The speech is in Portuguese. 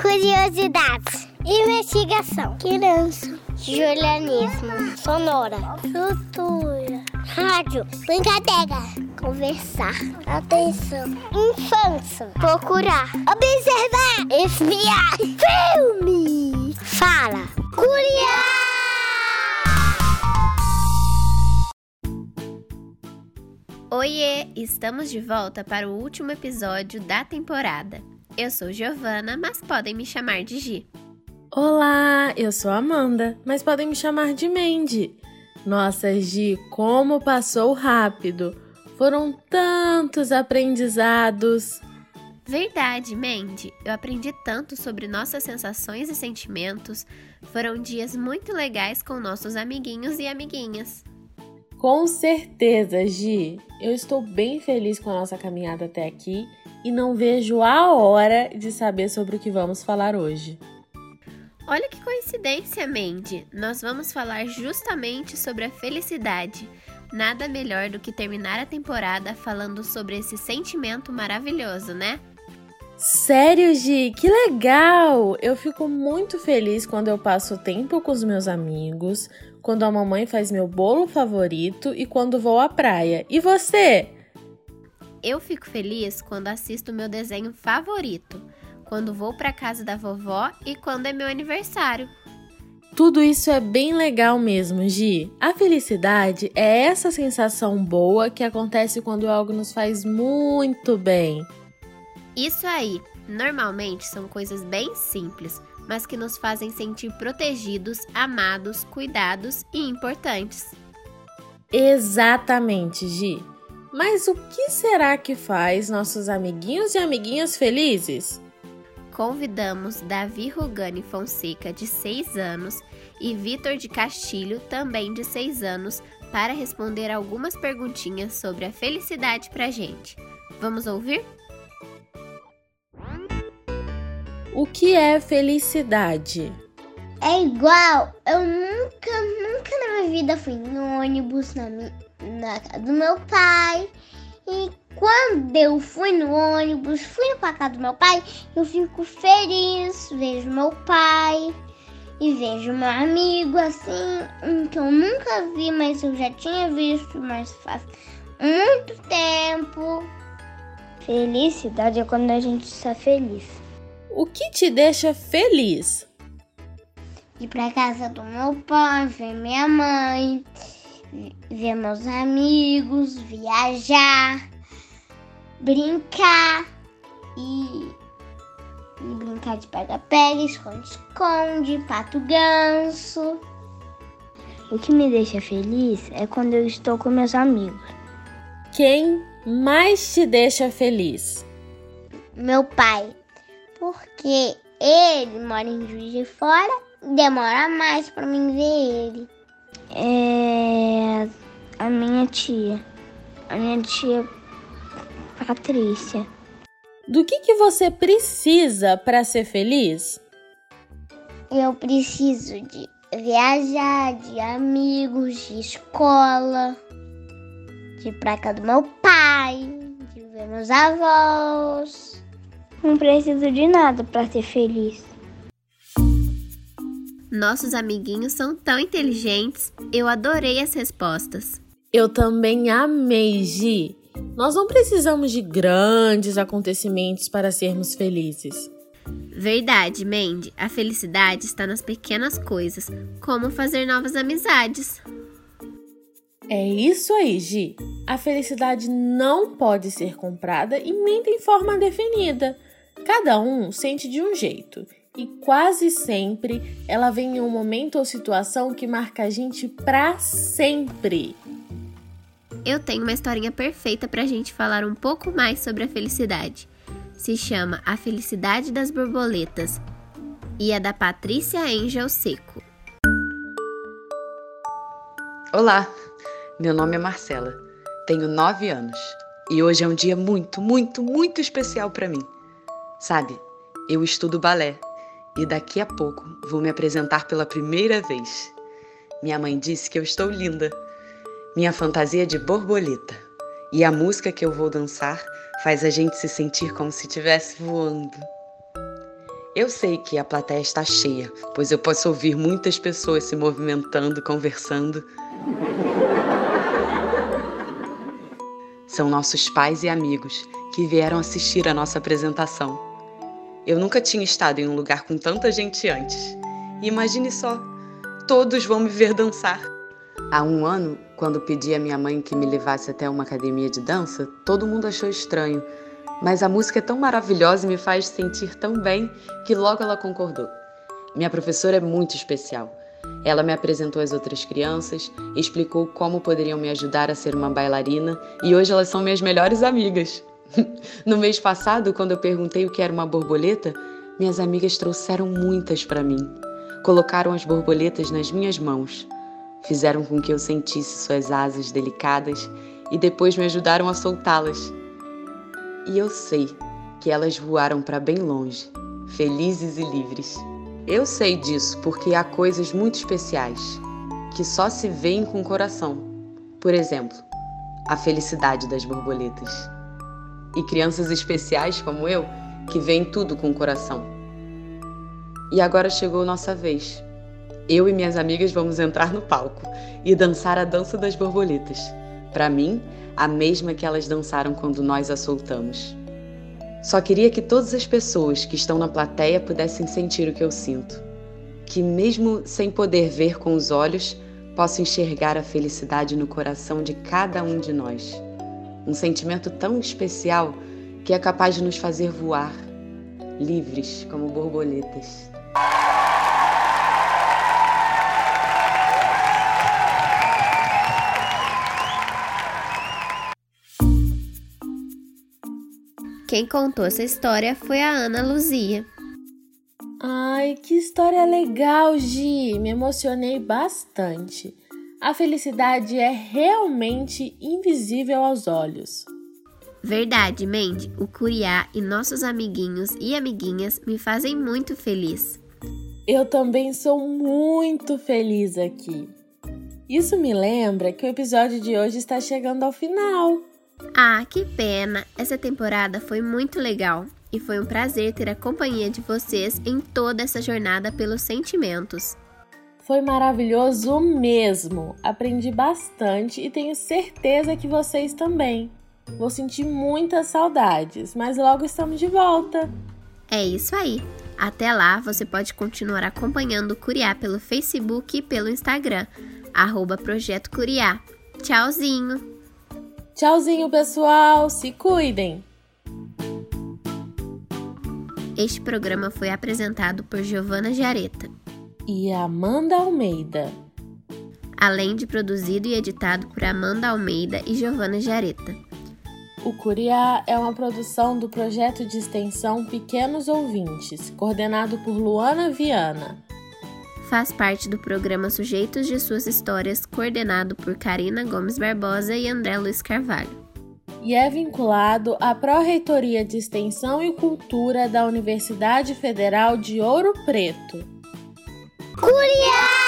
Curiosidades. Investigação. Criança. Julianismo. Sonora. Cultura. Rádio. Brincadeira. Conversar. Atenção. Infância. Procurar. Observar. Espiar. Filme. Fala. Curiar. Oiê! Estamos de volta para o último episódio da temporada. Eu sou Giovana, mas podem me chamar de Gi. Olá, eu sou Amanda, mas podem me chamar de Mandy. Nossa, Gi, como passou rápido! Foram tantos aprendizados. Verdade, Mandy. Eu aprendi tanto sobre nossas sensações e sentimentos. Foram dias muito legais com nossos amiguinhos e amiguinhas. Com certeza, Gi. Eu estou bem feliz com a nossa caminhada até aqui e não vejo a hora de saber sobre o que vamos falar hoje. Olha que coincidência, Mandy! Nós vamos falar justamente sobre a felicidade. Nada melhor do que terminar a temporada falando sobre esse sentimento maravilhoso, né? Sério, Gi? Que legal! Eu fico muito feliz quando eu passo tempo com os meus amigos, quando a mamãe faz meu bolo favorito e quando vou à praia. E você? Eu fico feliz quando assisto meu desenho favorito, quando vou para casa da vovó e quando é meu aniversário. Tudo isso é bem legal mesmo, Gi. A felicidade é essa sensação boa que acontece quando algo nos faz muito bem. Isso aí, normalmente são coisas bem simples, mas que nos fazem sentir protegidos, amados, cuidados e importantes. Exatamente, Gi. Mas o que será que faz nossos amiguinhos e amiguinhas felizes? Convidamos Davi Rugani Fonseca, de 6 anos, e Vitor de Castilho, também de 6 anos, para responder algumas perguntinhas sobre a felicidade pra gente. Vamos ouvir? O que é felicidade? É igual. Eu nunca, nunca na minha vida fui no ônibus na, na casa do meu pai. E quando eu fui no ônibus, fui pra casa do meu pai, eu fico feliz, vejo meu pai e vejo meu amigo, assim, que eu nunca vi, mas eu já tinha visto, mas faz muito tempo. Felicidade é quando a gente está feliz. O que te deixa feliz? Ir pra casa do meu pai, ver minha mãe, ver meus amigos, viajar, brincar e, e brincar de pega-pega, esconde-esconde, pato-ganso. O que me deixa feliz é quando eu estou com meus amigos. Quem mais te deixa feliz? Meu pai porque ele mora em Juiz de Fora demora mais para mim ver ele. É a minha tia, a minha tia Patrícia. Do que que você precisa para ser feliz? Eu preciso de viajar, de amigos, de escola, de ir pra casa do meu pai, de ver meus avós. Não preciso de nada para ser feliz. Nossos amiguinhos são tão inteligentes. Eu adorei as respostas. Eu também amei, Gi. Nós não precisamos de grandes acontecimentos para sermos felizes. Verdade, Mandy. A felicidade está nas pequenas coisas, como fazer novas amizades. É isso aí, Gi. A felicidade não pode ser comprada e nem tem forma definida. Cada um sente de um jeito e quase sempre ela vem em um momento ou situação que marca a gente pra sempre. Eu tenho uma historinha perfeita pra gente falar um pouco mais sobre a felicidade. Se chama A Felicidade das Borboletas e é da Patrícia Angel Seco. Olá, meu nome é Marcela, tenho nove anos e hoje é um dia muito, muito, muito especial para mim. Sabe, eu estudo balé e daqui a pouco vou me apresentar pela primeira vez. Minha mãe disse que eu estou linda. Minha fantasia é de borboleta e a música que eu vou dançar faz a gente se sentir como se estivesse voando. Eu sei que a plateia está cheia, pois eu posso ouvir muitas pessoas se movimentando, conversando. São nossos pais e amigos que vieram assistir a nossa apresentação. Eu nunca tinha estado em um lugar com tanta gente antes. E imagine só, todos vão me ver dançar. Há um ano, quando pedi à minha mãe que me levasse até uma academia de dança, todo mundo achou estranho, mas a música é tão maravilhosa e me faz sentir tão bem que logo ela concordou. Minha professora é muito especial. Ela me apresentou às outras crianças, explicou como poderiam me ajudar a ser uma bailarina e hoje elas são minhas melhores amigas. No mês passado, quando eu perguntei o que era uma borboleta, minhas amigas trouxeram muitas para mim. Colocaram as borboletas nas minhas mãos, fizeram com que eu sentisse suas asas delicadas e depois me ajudaram a soltá-las. E eu sei que elas voaram para bem longe, felizes e livres. Eu sei disso porque há coisas muito especiais que só se veem com o coração. Por exemplo, a felicidade das borboletas. E crianças especiais como eu que veem tudo com o coração. E agora chegou nossa vez. Eu e minhas amigas vamos entrar no palco e dançar a dança das borboletas. Para mim, a mesma que elas dançaram quando nós a soltamos. Só queria que todas as pessoas que estão na plateia pudessem sentir o que eu sinto. Que, mesmo sem poder ver com os olhos, posso enxergar a felicidade no coração de cada um de nós. Um sentimento tão especial que é capaz de nos fazer voar, livres como borboletas. Quem contou essa história foi a Ana Luzia. Ai, que história legal, Gi! Me emocionei bastante. A felicidade é realmente invisível aos olhos. Verdade, Mandy. O Curiá e nossos amiguinhos e amiguinhas me fazem muito feliz. Eu também sou muito feliz aqui. Isso me lembra que o episódio de hoje está chegando ao final. Ah, que pena! Essa temporada foi muito legal e foi um prazer ter a companhia de vocês em toda essa jornada pelos sentimentos. Foi maravilhoso mesmo! Aprendi bastante e tenho certeza que vocês também. Vou sentir muitas saudades, mas logo estamos de volta. É isso aí! Até lá, você pode continuar acompanhando o Curiá pelo Facebook e pelo Instagram, arroba Projeto Curiá. Tchauzinho! Tchauzinho, pessoal. Se cuidem. Este programa foi apresentado por Giovana Jareta e Amanda Almeida, além de produzido e editado por Amanda Almeida e Giovana Jareta. O Curiá é uma produção do projeto de extensão Pequenos Ouvintes, coordenado por Luana Viana. Faz parte do programa Sujeitos de Suas Histórias, coordenado por Karina Gomes Barbosa e André Luiz Carvalho. E é vinculado à Pró-Reitoria de Extensão e Cultura da Universidade Federal de Ouro Preto. Curiar!